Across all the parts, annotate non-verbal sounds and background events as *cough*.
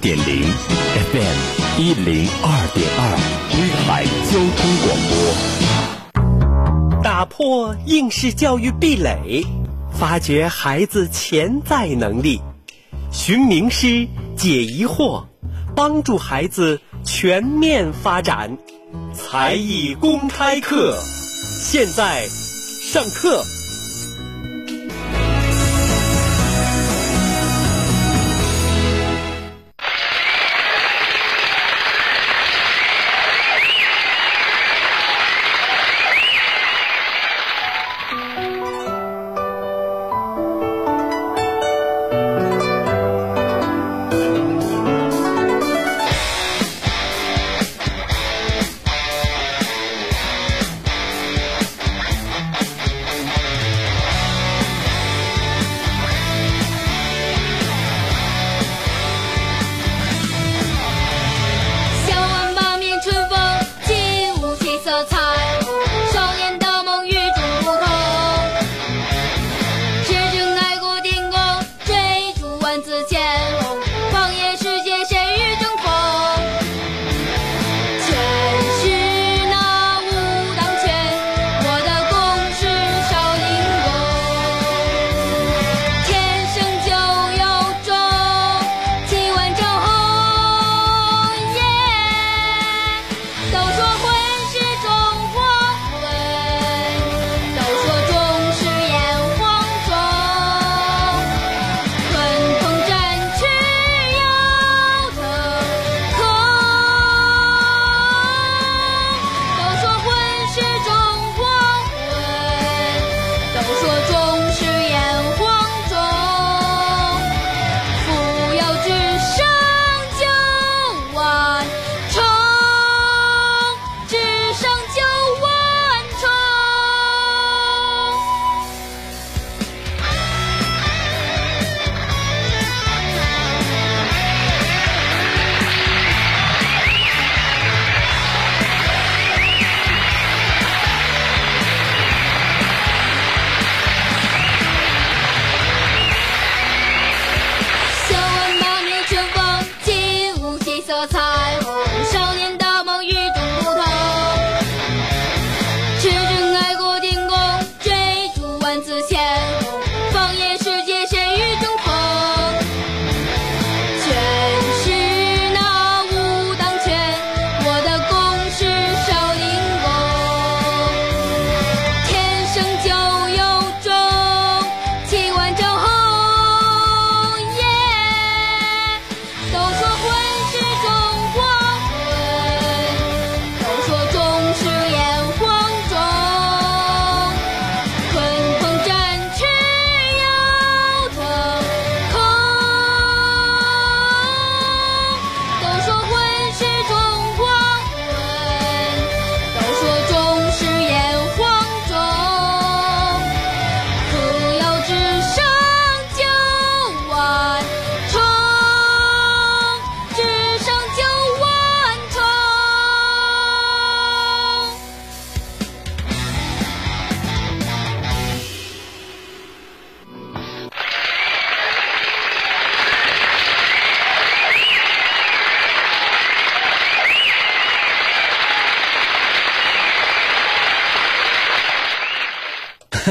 点零，FM 一零二点二，威海交通广播。打破应试教育壁垒，发掘孩子潜在能力，寻名师解疑惑，帮助孩子全面发展。才艺公开课，现在上课。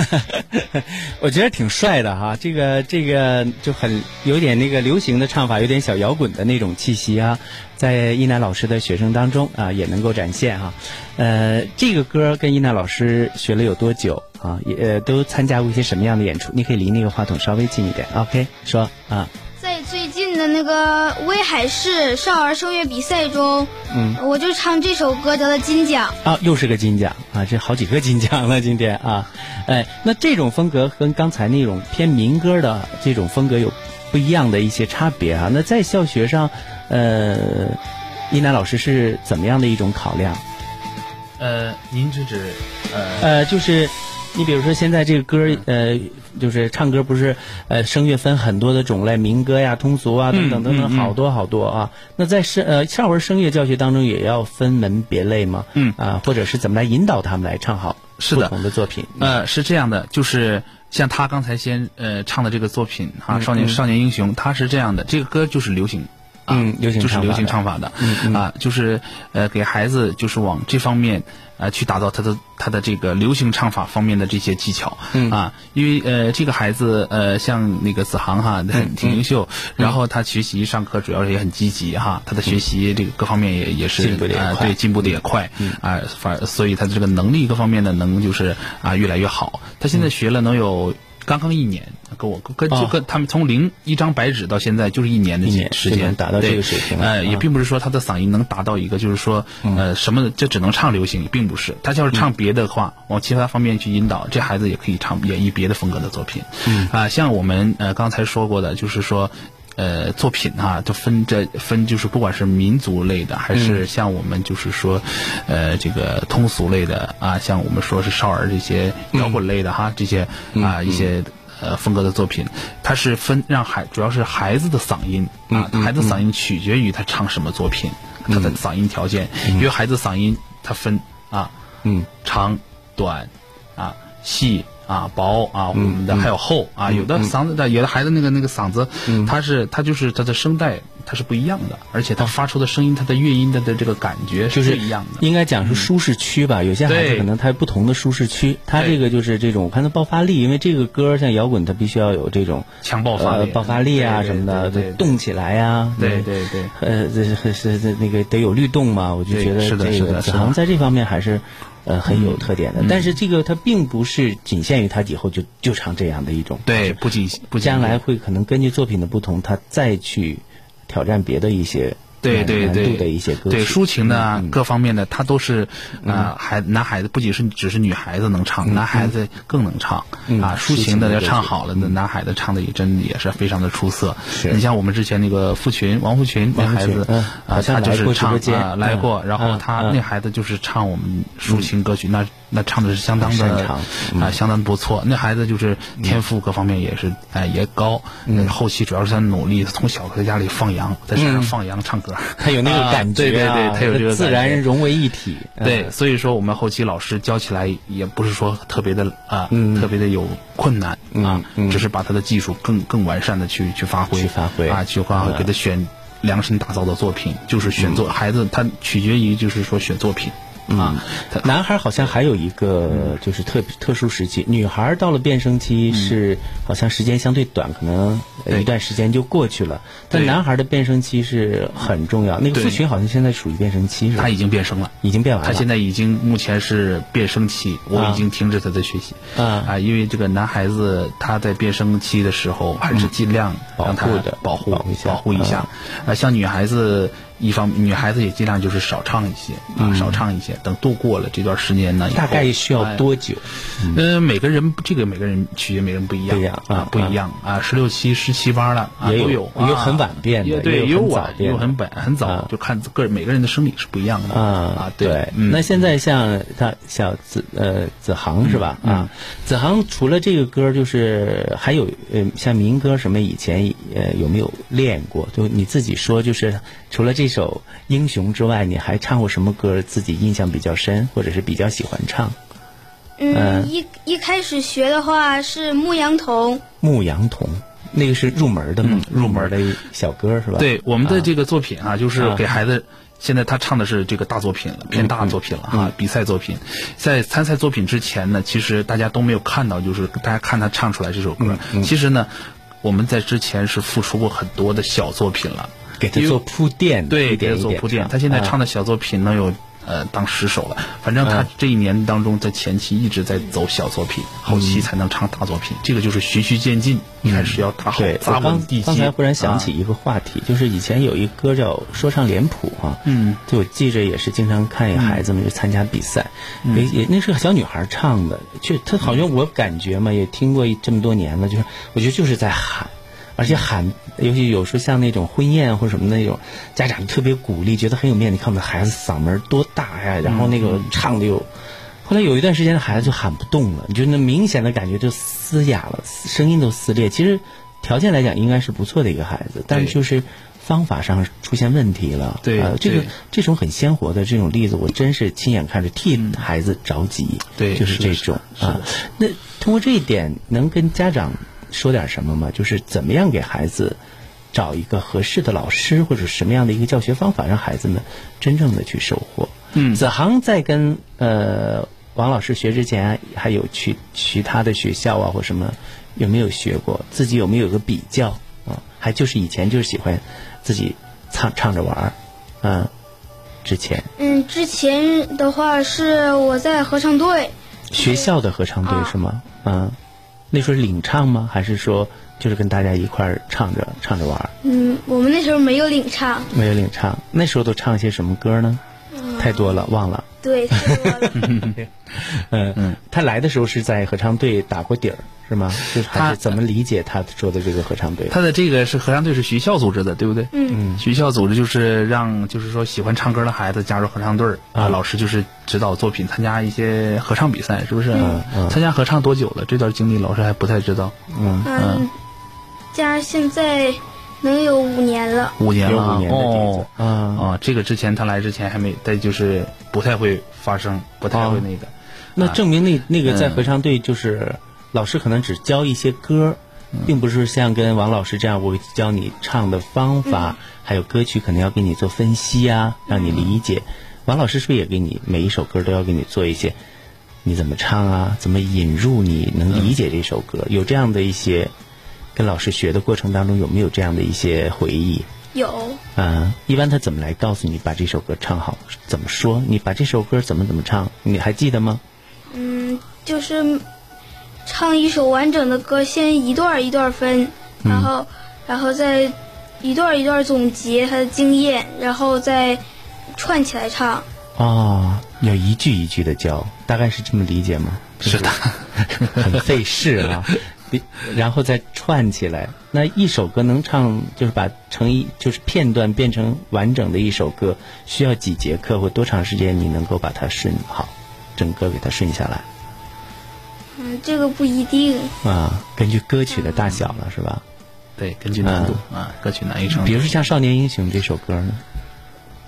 *laughs* 我觉得挺帅的哈，这个这个就很有点那个流行的唱法，有点小摇滚的那种气息啊，在一楠老师的学生当中啊也能够展现哈。呃，这个歌跟一楠老师学了有多久啊？也呃都参加过一些什么样的演出？你可以离那个话筒稍微近一点，OK？说啊。在那个威海市少儿声乐比赛中，嗯，我就唱这首歌得了金奖。啊，又是个金奖啊！这好几个金奖了，今天啊，哎，那这种风格跟刚才那种偏民歌的这种风格有不一样的一些差别啊。那在教学上，呃，一楠老师是怎么样的一种考量？呃，您是指呃呃，就是你比如说现在这个歌，呃，就是唱歌不是呃声乐分很多的种类，民歌呀、通俗啊等等等等，好多好多啊。那在声呃少儿声乐教学当中，也要分门别类吗？嗯啊，或者是怎么来引导他们来唱好是的不同的作品？呃，是这样的，就是像他刚才先呃唱的这个作品哈，嗯少年嗯少年英雄》，他是这样的，这个歌就是流行啊，嗯流行就是流行唱法的。啊，就是呃给孩子就是往这方面呃去打造他的他的这个流行唱法方面的这些技巧，嗯。啊，因为呃这个孩子呃像那个子航哈嗯很 *laughs* 挺优秀，然后他学习上课主要是也很积极哈，他的学习这个各方面也也是进步也呃对进步的也快，啊反所以他的这个能力各方面呢能就是啊越来越好，他现在学了能有。刚刚一年，跟我跟就哦跟他们从零一张白纸到现在就是一年的一年就时间达到这个水平了呃，也啊并不是说他的嗓音能达到一个就是说呃什么就只能唱流行，并不是。他要是唱别的话，往其他方面去引导，这孩子也可以唱演绎别的风格的作品。嗯啊，像我们呃刚才说过的，就是说。呃，作品哈、就分这分，就是不管是民族类的，还是像我们就是说，呃，这个通俗类的啊，像我们说是少儿这些摇滚类的哈，这些啊一些呃风格的作品，它是分让孩主要是孩子的嗓音啊，孩子嗓音取决于他唱什么作品，他的嗓音条件，因为孩子嗓音它分啊，嗯，长、短啊、细啊、薄啊，我们的还有厚啊，有的嗓子的，有的孩子那个那个嗓子，他是他就是他的声带它是不一样的，而且他发出的声音，它的乐音的的这个感觉就是不一样的。应该讲是舒适区吧。有些孩子可能他有不同的舒适区，他这个就是这种，我看他爆发力，因为这个歌像摇滚，它必须要有这种强爆发力呃爆发力啊什么的，对对对。动起来呀，对对对。呃，这是是是那个得有律动嘛，我就觉得是的是这个子航在这方面还是呃很有特点的。但是这个它并不是仅限于他以后就就唱这样的一种，对，不仅不仅将来会可能根据作品的不同，他再去挑战别的一些难对对对，的一些歌曲，对抒情的啊嗯嗯。各方面的，他都是啊，孩男孩子不仅是只是女孩子能唱，男孩子更能唱嗯啊。抒抒情情的要唱好了，那男孩子唱的也真也是非常的出色。你像我们之前那个付群王付群那孩子啊，他就是唱来过，嗯然后他那孩子就是唱我们抒情歌曲，那那唱的是相当的啊，相当不错。那孩子就是天赋各方面也是哎也高，嗯。后期主要是他努力，从小在家里放羊，在山上放羊唱歌，*laughs* 他有那个啊感觉、啊对对对，他有这个自然融为一体。对，嗯所以说我们后期老师教起来也不是说特别的啊，特别的有困难啊，只是把他的技术更更完善的去去发挥，去发挥。啊，去发挥，给他选量身打造的作品，就是选作孩子他取决于就是说选作品啊，他男孩好像还有一个就是特特殊时期，女孩到了变声期是好像时间相对短，可能一段时间就过去了。但男孩的变声期是很重要。那个对付群好像现在属于变声期是吧？他已经变声了。已经变完了。他现在已经目前是变声期，我啊已经停止他的学习啊因为这个男孩子他在变声期的时候，还是尽量让他保护的保护保护一下保护一下。啊，像女孩子一方，女孩子也尽量就是少唱一些啊，少唱一些。等度过了这段时间呢，大概需要哎多久？呃，每个人这个每个人取决每个人不一样，不一样啊啊，不一样啊，十六七、十七八了啊，也有都有，也有很晚变的也对，也有也有晚，变也有很晚很早啊，就看个人每个人的生理是不一样的啊啊，对，嗯那现在像他小子呃子航是吧？嗯啊，子航除了这个歌，就是还有呃像民歌什么，以前呃有没有练过？就你自己说，就是除了这首《英雄》之外，你还唱过什么歌？自己印象比较深，或者是比较喜欢唱？嗯，一一开始学的话是《牧羊童》，《牧羊童》那个是入门的吗？入门的小歌是吧？对我们的这个作品啊，就是啊给孩子。现在他唱的是这个大作品了，偏大作品了哈，比赛作品。在参赛作品之前呢，其实大家都没有看到，就是大家看他唱出来这首歌。其实呢，我们在之前是付出过很多的小作品了，给他做铺垫，对，给他做铺垫。他现在啊唱的小作品能有呃当十首了。反正他这一年当中，在前期一直在走小作品，后期才能唱大作品。这个就是循序渐进，一开始要打好对，扎我刚稳地基。刚才忽然想起啊一个话题，就是以前有一歌叫《说唱脸谱》啊，嗯，就我记着也是经常看孩子们去参加比赛，嗯也也那是个小女孩唱的，就她好像我感觉嘛，也听过这么多年了，就是我觉得就是在喊。而且喊，尤其有时候像那种婚宴或者什么那种，家长特别鼓励，觉得很有面子。你看我们的孩子嗓门多大呀，然后那个唱的又，后来有一段时间，孩子就喊不动了，你就那明显的感觉就嘶哑了，声音都撕裂。其实条件来讲应该是不错的一个孩子，但是就是方法上出现问题了。对呃，这个这种很鲜活的这种例子，我真是亲眼看着，替孩子着急。对就是这种啊。那通过这一点，能跟家长说点什么吗？就是怎么样给孩子找一个合适的老师或者什么样的一个教学方法，让孩子们真正的去收获。嗯子航在跟呃王老师学之前，还有去其他的学校啊或什么，有没有学过？自己有没有个比较啊？还就是以前就是喜欢自己唱唱着玩儿，嗯、之前嗯，之前的话是我在合唱队，学校的合唱队啊是吗？嗯，那时候领唱吗？还是说就是跟大家一块儿唱着唱着玩儿？嗯，我们那时候没有领唱，没有领唱，那时候都唱些什么歌呢？太多了，忘了。对，太多了。*laughs* 嗯嗯，他来的时候是在合唱队打过底儿，是吗？就是还他是怎么理解他说的这个合唱队？他的这个是合唱队是学校组织的，对不对？嗯学校组织就是让就是说喜欢唱歌的孩子加入合唱队儿啊，老师就是指导作品，参加一些合唱比赛，是不是？嗯参加合唱多久了？这段经历老师还不太知道。嗯嗯，加现在能有五年了。五年了。啊，有五年的底哦子啊。啊，这个之前他来之前还没，再就是不太会发声，不太会那个。那证明那那个在嗯。合唱队就是老师可能只教一些歌，并不是像跟王老师这样，我教你唱的方法，还有歌曲可能要给你做分析啊，让你理解。王老师是不是也给你每一首歌都要给你做一些，你怎么唱啊，怎么引入你能理解这首歌？有这样的一些跟老师学的过程当中有没有这样的一些回忆？有，啊，一般他怎么来告诉你把这首歌唱好？怎么说？你把这首歌怎么怎么唱？你还记得吗？嗯，就是唱一首完整的歌，先一段一段分，然后，然后再一段一段总结他的经验，然后再串起来唱。哦，要一句一句的教，大概是这么理解吗？是的，*laughs* 很费事啊。比 *laughs* 然后再串起来，那一首歌能唱，就是把成一就是片段变成完整的一首歌，需要几节课或多长时间？你能够把它顺好，整个给它顺下来嗯，这个不一定。啊？根据歌曲的大小了，是吧？对，根据难度啊，歌曲难易程度。比如说像《少年英雄》这首歌呢，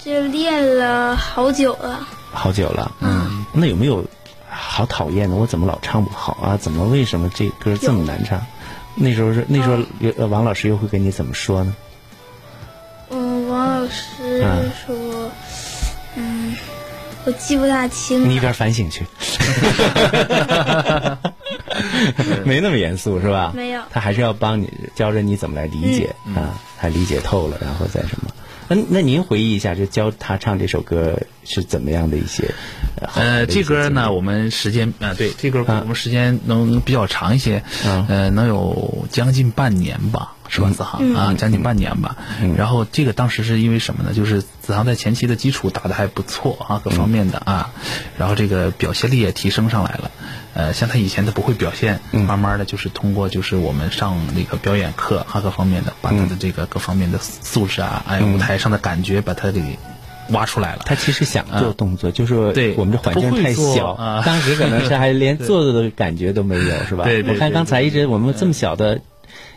这练了好久了。好久了，嗯，那有没有好讨厌的？我怎么老唱不好啊？怎么为什么这歌这么难唱？那时候是那时候王老师又会跟你怎么说呢？嗯，王老师嗯说，嗯，我记不大清。你一边反省去，*laughs* 没那么严肃是吧？没有他还是要帮你教着你怎么来理解、啊，他理解透了，然后再什么？那那您回忆一下，就教他唱这首歌是怎么样的一些？呃，这歌呢，我们时间啊，对，这歌啊。我们时间能比较长一些，啊。呃，能有将近半年吧，是吧，子航啊，将近半年吧。然后这个当时是因为什么呢？就是子航在前期的基础打得还不错啊，各方面的啊，然后这个表现力也提升上来了。呃，像他以前他不会表现，慢慢的就是通过就是我们上那个表演课啊，各方面的，把他的这个各方面的素质啊，哎，舞台上的感觉把他给挖出来了。他其实想做动作，就是对我们这环境太小，当时可能是还连做的感觉都没有，是吧？*laughs* 我看刚才一直我们这么小的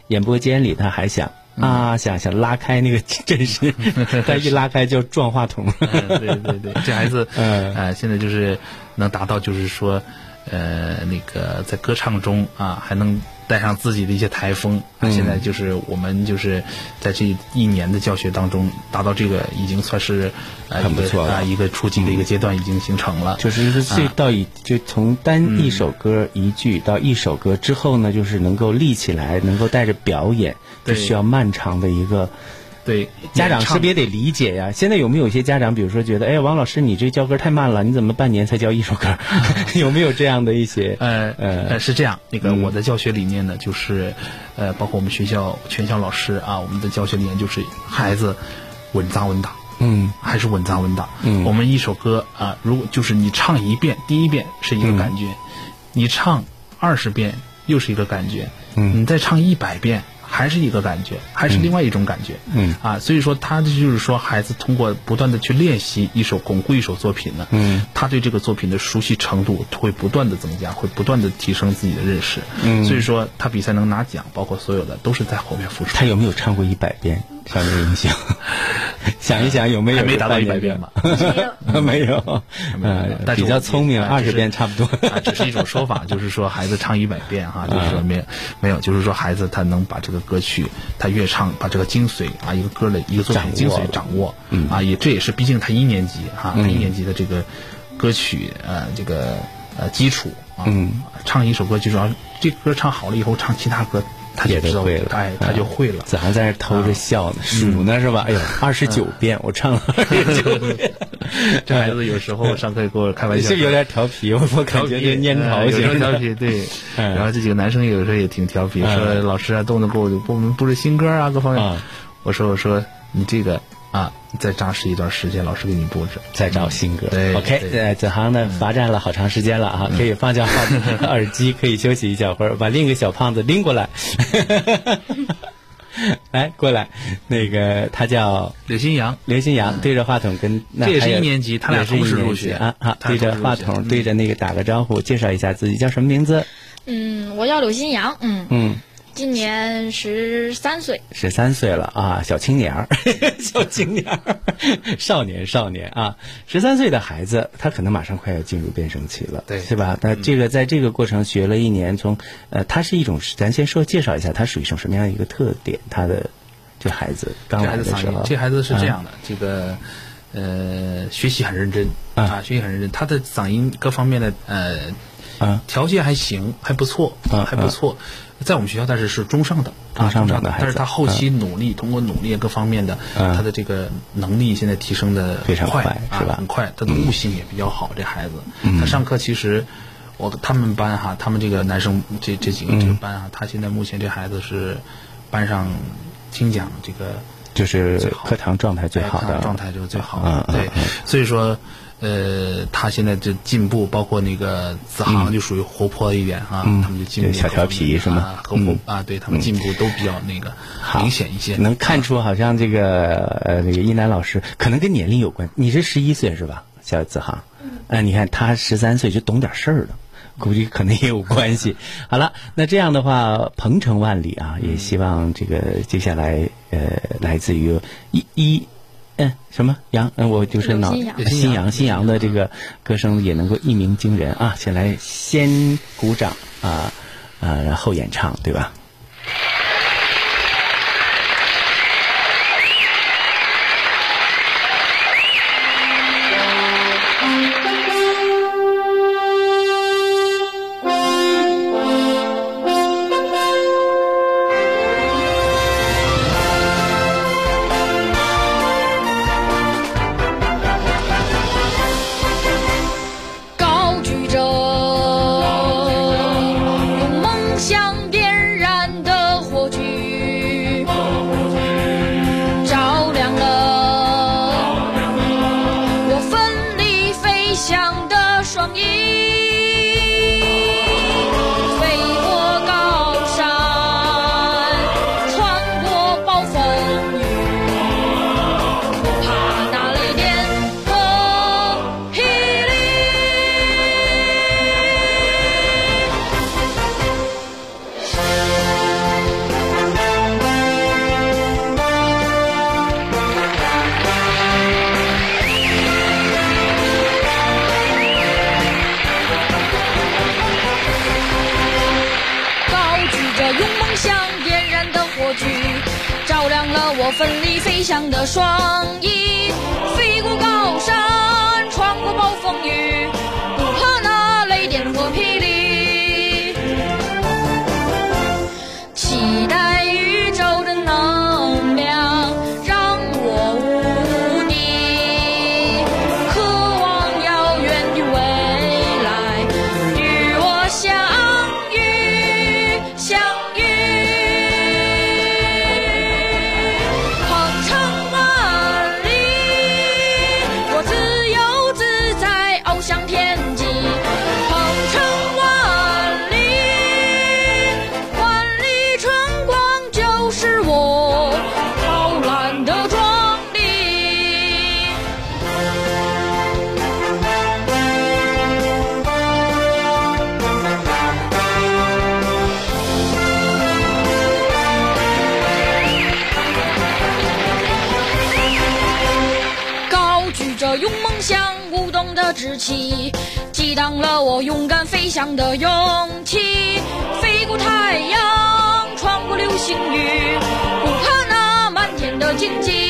演播间里，他还想。嗯啊，想想拉开那个 *laughs* 阵势，*laughs* 他一拉开就撞话筒。嗯，对对对，这孩子，嗯呃，现在就是能达到，就是说，呃，那个在歌唱中啊，还能带上自己的一些台风。那，现在就是我们就是在这一年的教学当中，达到这个已经算是呃一个很不错了啊一个初级的一个阶段已经形成了。就是是这到一就从单一首歌一句到一首歌之后呢，就是能够立起来，能够带着表演，这需要漫长的一个。对，家长演唱是不是也得理解呀？现在有没有一些家长，比如说觉得，哎，王老师你这教歌太慢了，你怎么半年才教一首歌？*laughs* 有没有这样的一些？呃呃呃，是这样，那个嗯我的教学理念呢，就是，呃，包括我们学校全校老师啊，我们的教学理念就是孩子稳扎稳打，嗯还是稳扎稳打。嗯我们一首歌啊，如果就是你唱一遍，第一遍是一个感觉，你唱二十遍又是一个感觉，嗯你再唱一百遍。还是一个感觉，还是另外一种感觉，嗯啊，所以说他这就是说，孩子通过不断的去练习一首巩固一首作品呢，嗯，他对这个作品的熟悉程度会不断的增加，会不断的提升自己的认识，嗯所以说他比赛能拿奖，包括所有的都是在后面付出。他有没有唱过一百遍？少年英雄，*laughs* 想一想有没有还没达到半一百遍吧？*laughs* 没有，没有，*laughs* 但是比较聪明，二十遍差不多。啊，只是一种说法，就是说孩子唱一百遍哈，就是说没有没有，就是说孩子他能把这个歌曲，他越唱把这个精髓啊，一个歌的一个作品精髓掌握，啊，也这也是毕竟他一年级哈，他一年级的这个歌曲呃这个呃基础啊，唱一首歌就主要这歌唱好了以后，唱其他歌他就知道也都会了，哎，他就会了。子涵在那偷着笑呢，数呢是吧？哎呦，二十九遍，我唱了二十九遍，*laughs* 这孩子有时候上课给我开玩笑，是有点调皮，我我感觉这蔫桃呃有时候型。调皮，对。*laughs* 嗯然后这几个男生有时候也挺调皮，嗯说老师啊动作给我给我们布置新歌啊，各方面啊。我说我说你这个啊，再扎实一段时间，老师给你布置。再找新歌。对 OK，对呃，子航呢罚站了好长时间了啊，可以放下耳 *laughs* 耳机，可以休息一小会儿，把另一个小胖子拎过来。*laughs* 来，过来，那个他叫刘新阳，刘新阳，对着话筒跟那这也是一年级他俩是一同时入年级学啊好，对着话筒，对着那个打个招呼，介绍一下自己叫什么名字？嗯，我叫刘新阳，嗯，嗯，今年十三岁。十三岁了啊，小青年儿，*laughs* 小青年儿，少年少年啊，十三岁的孩子，他可能马上快要进入变声期了，对是吧？那这个在这个过程学了一年，从呃，他是一种，咱先说介绍一下，他属于一种什么样的一个特点？他的这孩子刚来的时候，，孩子嗓音这孩子是这样的，这个呃学习很认真啊啊，学习很认真，他的嗓音各方面的呃啊条件还行，还不错啊还不错。在我们学校，但是是中上等，中上的啊中孩子但是他后期努力，通过努力各方面的，嗯他的这个能力现在提升的非常快，是吧啊很快，他的悟性也比较好。这孩子，他上课其实。我他们班哈，他们这个男生这这几个这个班啊，他现在目前这孩子是班上听讲这个就是课堂状态最好的。状态就是最好。的。对，所以说，呃，他现在就进步，包括那个子航就属于活泼一点啊，他们就进步小调皮是吗？啊和活啊，对他们进步都比较那个明显一些。能看出好像这个呃那个一楠老师可能跟年龄有关，你是十一岁是吧，小子航？嗯、你看他十三岁就懂点事儿了。*laughs* 估计可能也有关系。好了，那这样的话，鹏程万里啊，也希望这个接下来呃，来自于一一嗯什么杨嗯，我就是脑新阳新阳的这个歌声也能够一鸣惊人啊！先来先鼓掌啊呃，然后演唱，对吧？飞翔的双翼，时期，激荡了我勇敢飞翔的勇气。飞过太阳，穿过流星雨，不怕那漫天的荆棘。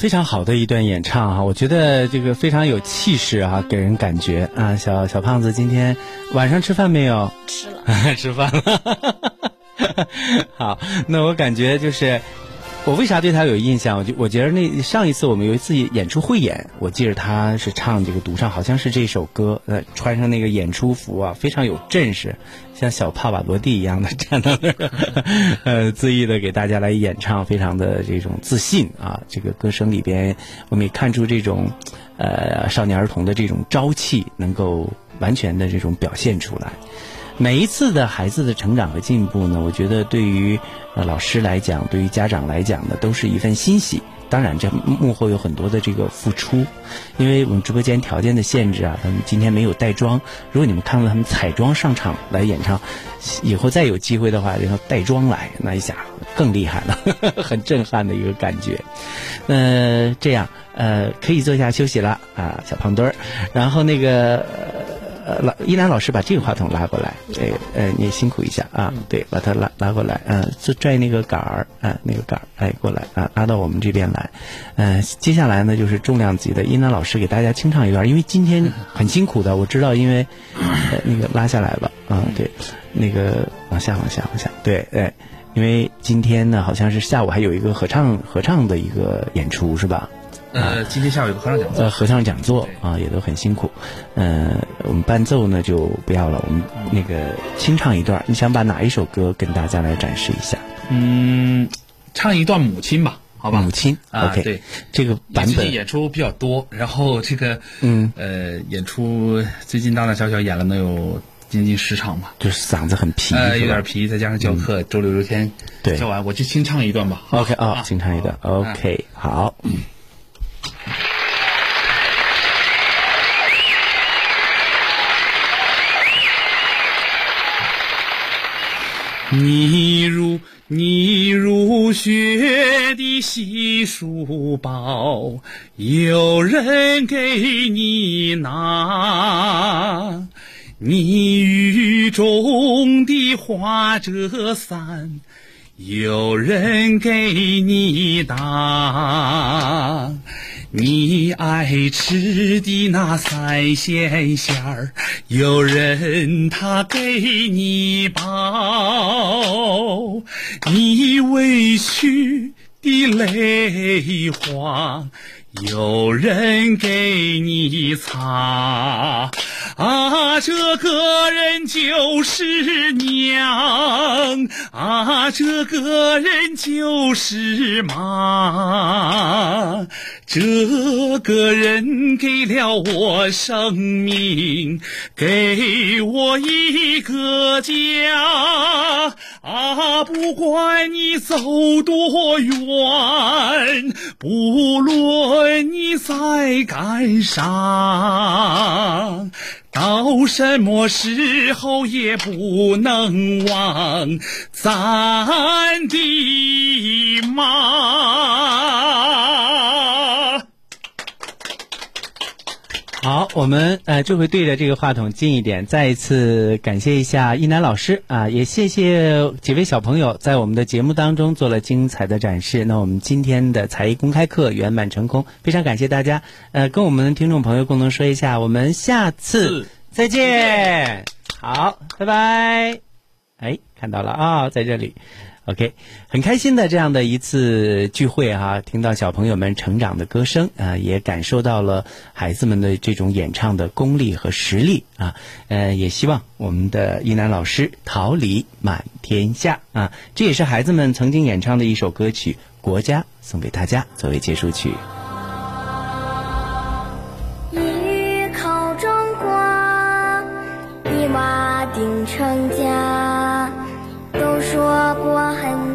非常好的一段演唱啊，我觉得这个非常有气势啊，给人感觉啊。小小胖子今天晚上吃饭没有？吃了。*laughs* 吃饭了。*laughs* 好，那我感觉就是，我为啥对他有印象？我就我觉得那上一次我们有一次演出汇演，我记得他是唱这个独唱，好像是这首歌，呃，穿上那个演出服啊，非常有阵势，像小帕瓦罗蒂一样的站到那儿，呃，恣意的给大家来演唱，非常的这种自信啊。这个歌声里边，我们也看出这种，呃，少年儿童的这种朝气，能够完全的这种表现出来。每一次的孩子的成长和进步呢，我觉得对于呃老师来讲，对于家长来讲呢，都是一份欣喜。当然，这幕后有很多的这个付出，因为我们直播间条件的限制啊，他们今天没有带妆。如果你们看到他们彩妆上场来演唱，以后再有机会的话，然后带妆来，那一下更厉害了，*laughs* 很震撼的一个感觉。呃，这样呃，可以坐下休息了啊，小胖墩儿。然后那个。呃，老依兰老师把这个话筒拉过来，对，呃，你辛苦一下啊，对，把它拉拉过来，嗯、就拽那个杆儿，啊、那个杆儿，哎，过来啊，拉到我们这边来，嗯、接下来呢就是重量级的一楠老师给大家清唱一段，因为今天很辛苦的，我知道，因为呃那个拉下来了，啊，对，那个往下往下往下，对，哎，因为今天呢好像是下午还有一个合唱合唱的一个演出是吧？呃，今天下午有个合唱讲座，呃，合唱讲座啊，也都很辛苦。呃、我们伴奏呢就不要了，我们那个清唱一段。你想把哪一首歌跟大家来展示一下？嗯，唱一段母亲吧，好吧？母亲啊 OK 对，这个版最近本演出比较多，然后这个嗯呃，演出最近大大小小演了能有将近十场吧。就是嗓子很皮，呃，有点皮，再加上教课，周六周天对教完，我就清唱一段吧。OK 啊，清唱一段。好 OK，好。你如你如雪的细书包，有人给你拿。你雨中的花折伞，有人给你打。你爱吃的那三鲜馅儿，有人他给你包。你委屈的泪花，有人给你擦。啊，这个人就是娘，啊，这个人就是妈，这个人给了我生命，给我一个家。啊，不管你走多远，不论问你在干啥。到什么时候也不能忘咱的妈。好，我们呃这回对着这个话筒近一点，再一次感谢一下一楠老师啊，也谢谢几位小朋友在我们的节目当中做了精彩的展示。那我们今天的才艺公开课圆满成功，非常感谢大家。呃，跟我们的听众朋友共同说一下，我们下次再见。好，拜拜。哎，看到了啊，在这里。OK，很开心的这样的一次聚会哈、听到小朋友们成长的歌声啊、也感受到了孩子们的这种演唱的功力和实力啊，呃，也希望我们的一楠老师桃李满天下啊，这也是孩子们曾经演唱的一首歌曲《国家》，送给大家作为结束曲。一语口中国，一瓦定成家。我很